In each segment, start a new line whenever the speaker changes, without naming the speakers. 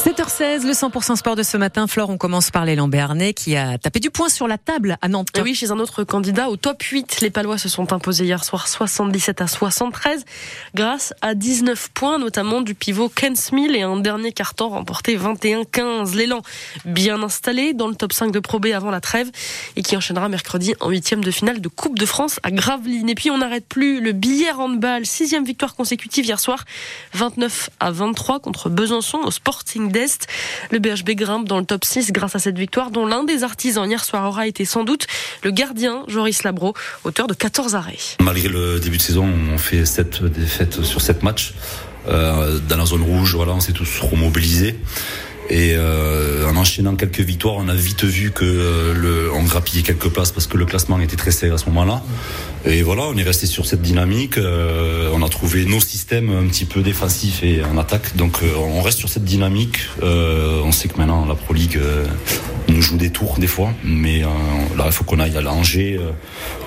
7h16, le 100% sport de ce matin. Flore, on commence par l'élan Béarnais qui a tapé du poing sur la table à Nantes.
oui, chez un autre candidat au top 8. Les Palois se sont imposés hier soir 77 à 73 grâce à 19 points, notamment du pivot Ken Smith et un dernier carton remporté 21-15. L'élan bien installé dans le top 5 de Pro B avant la trêve et qui enchaînera mercredi en huitième de finale de Coupe de France à Gravelines. Et puis on n'arrête plus le billet handball. Sixième victoire consécutive hier soir, 29 à 23 contre Besançon au Sporting Le BHB grimpe dans le top 6 grâce à cette victoire dont l'un des artisans hier soir aura été sans doute le gardien Joris Labro, auteur de 14 arrêts.
Malgré le début de saison, on fait 7 défaites sur 7 matchs. Euh, dans la zone rouge, voilà, on s'est tous remobilisés. Et euh, en enchaînant quelques victoires, on a vite vu que euh, le, on grappillait quelques places parce que le classement était très serré à ce moment-là. Et voilà, on est resté sur cette dynamique. Euh, on a trouvé nos systèmes un petit peu défensifs et en attaque. Donc euh, on reste sur cette dynamique. Euh, on sait que maintenant la Pro League nous joue des tours des fois, mais là il faut qu'on aille à l'Angers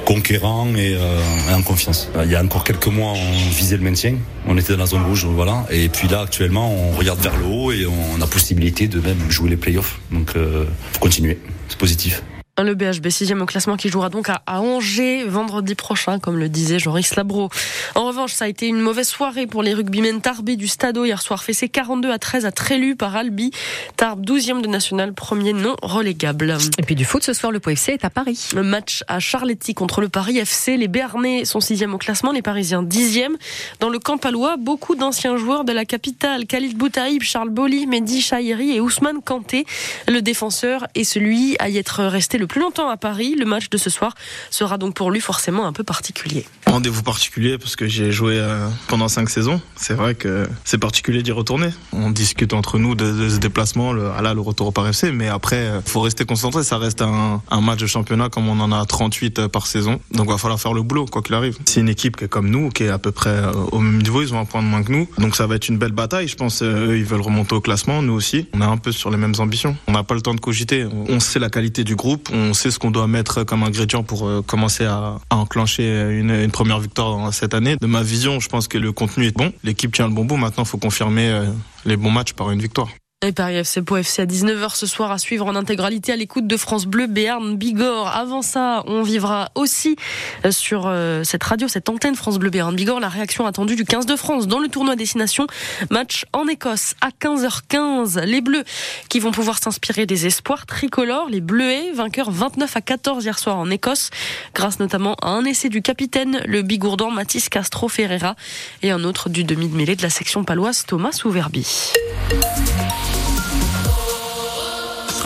conquérant et, et, en confiance. Il y a encore quelques mois, on visait le maintien. On était dans la zone rouge, voilà. Et puis là actuellement, on regarde vers le haut et on a possibilité de même jouer les playoffs. Donc, euh, faut continuer. C'est positif.
Le BHB 6 au classement qui jouera donc à, Angers vendredi prochain, comme le disait Joris Labro. En revanche, ça a été une mauvaise soirée pour les rugbymen Tarbé du Stadeau hier soir, fessé 42 à 13 à Trélu par Albi. Tarbes 12e de national, premier non relégable.
Et puis du foot ce soir, le PFC est à Paris.
Le match à Charletti contre le Paris FC. Les Béarnais sont 6 au classement, les Parisiens 10e. Dans le camp palois, beaucoup d'anciens joueurs de la capitale. Khalid Boutaïb, Charles Boli, Mehdi Chahiri et Ousmane Kanté. Le défenseur est celui à y être resté le plus longtemps à Paris. Le match de ce soir sera donc pour lui forcément un peu particulier.
Rendez-vous particulier parce que j'ai joué euh, pendant cinq saisons. C'est vrai que c'est particulier d'y retourner. On discute entre nous de, ce déplacement, le, là, le retour au Paris FC, mais après, euh, faut rester concentré. Ça reste un, match de championnat comme on en a 38 euh, par saison. Donc, il va falloir faire le boulot, quoi qu'il arrive. C'est une équipe qui est comme nous, qui est à peu près au même niveau. Ils ont un point de moins que nous. Donc, ça va être une belle bataille. Je pense, eux, ils veulent remonter au classement. Nous aussi. On est un peu sur les mêmes ambitions. On n'a pas le temps de cogiter. On sait la qualité du groupe on sait ce qu'on doit mettre comme ingrédient pour euh, commencer à, enclencher une, première victoire cette année. De ma vision, je pense que le contenu est bon. L'équipe tient le bon bout. Maintenant, il faut confirmer euh, les bons matchs par une victoire.
Et Paris FC Pau FC à 19h ce soir à suivre en intégralité à l'écoute de France Bleu Béarn Bigorre. Avant ça, on vivra aussi euh, sur euh, cette radio, cette antenne France Bleu Béarn Bigorre, la réaction attendue du 15 de France dans le tournoi destination. Match en Écosse à 15h15. Les Bleus qui vont pouvoir s'inspirer des espoirs tricolores. Les Bleuets, vainqueurs 29 à 14 hier soir en Écosse, grâce notamment à un essai du capitaine, le Bigourdan Mathis Castro Ferreira, et un autre du demi de mêlée de la section paloise Thomas Souverbi.